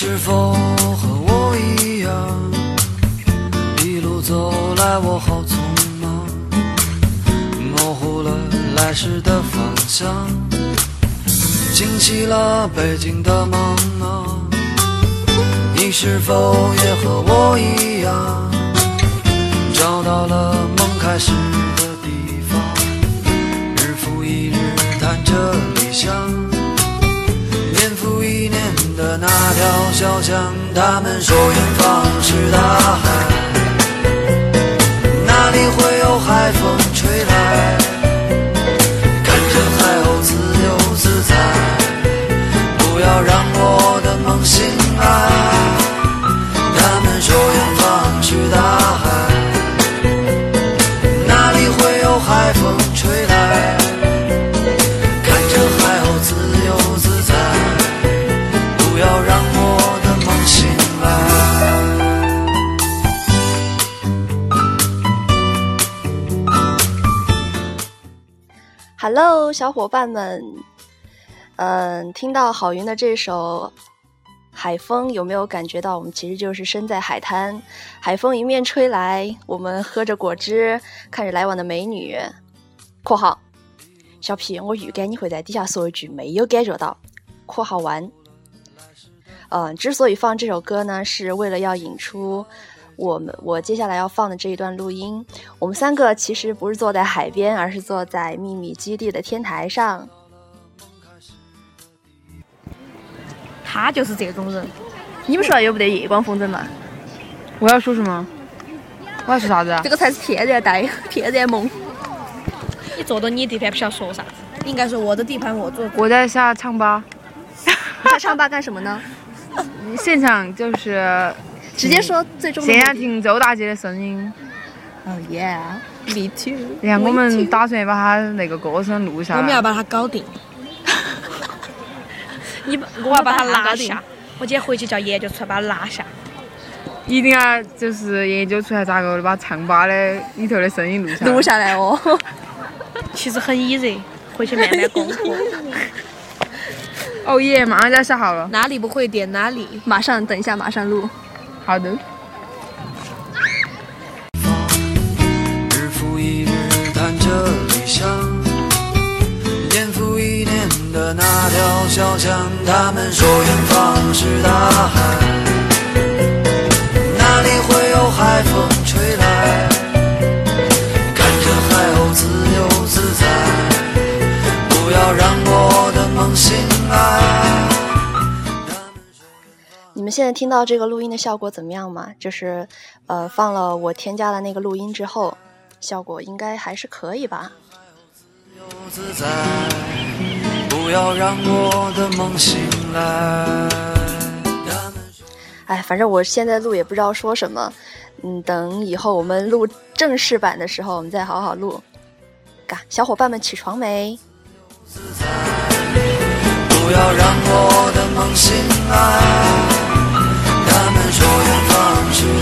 是否和我一样，一路走来我好匆忙，模糊了来时的方向，惊起了北京的梦啊！你是否也和我一样，找到了梦开始的地方，日复一日谈着理想。的那条小巷，他们说远方是大海，Hello，小伙伴们，嗯，听到郝云的这首《海风》，有没有感觉到我们其实就是身在海滩？海风迎面吹来，我们喝着果汁，看着来往的美女。（括号小皮，我预感你会在底下说一句没有感觉到。）（括号完）嗯，之所以放这首歌呢，是为了要引出我们我接下来要放的这一段录音。我们三个其实不是坐在海边，而是坐在秘密基地的天台上。他就是这种人。你们学校有不得夜光风筝嘛？我要说什么？我要说啥子啊这？个才是天然呆，天然萌。你坐到你地盘不晓得说啥子，应该说我的地盘我做。我在下唱吧，下唱吧干什么呢？现场就是直接说最终的现在。听周大姐的声音。Oh yeah，me too。然后，我们打算把她那个歌声录下来。我们要把它搞定。你把我要把它拿下。我今天回去叫研究出来把它拿下。一定要就是研究出来咋个把唱吧的里头的声音录下来。录下来哦。其实很 easy，回去慢慢攻克。哦耶，马上就要下好了。哪里不会点哪里。马上，等一下，马上录。好的。日复一日谈着理想，年复一年的那条小巷，他们说远方是大海，哪里会有海风吹来？看着海鸥自由自在，不要让我的梦醒来。你们现在听到这个录音的效果怎么样嘛？就是，呃，放了我添加的那个录音之后，效果应该还是可以吧？不要让我的梦醒来。哎，反正我现在录也不知道说什么，嗯，等以后我们录正式版的时候，我们再好好录。嘎，小伙伴们起床没？不要让我的梦醒来。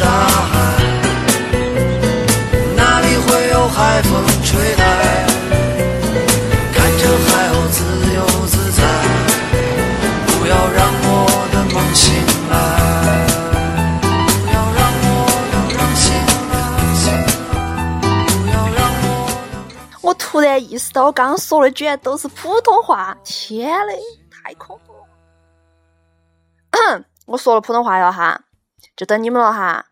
大海，哪里会有海风吹来？看着海鸥自由自在，不要让我的梦醒来。不要让我要让醒来，不要让我要。我突然意识到，我刚刚说的居然都是普通话，天嘞，太恐怖了！我说了普通话了哈，就等你们了哈。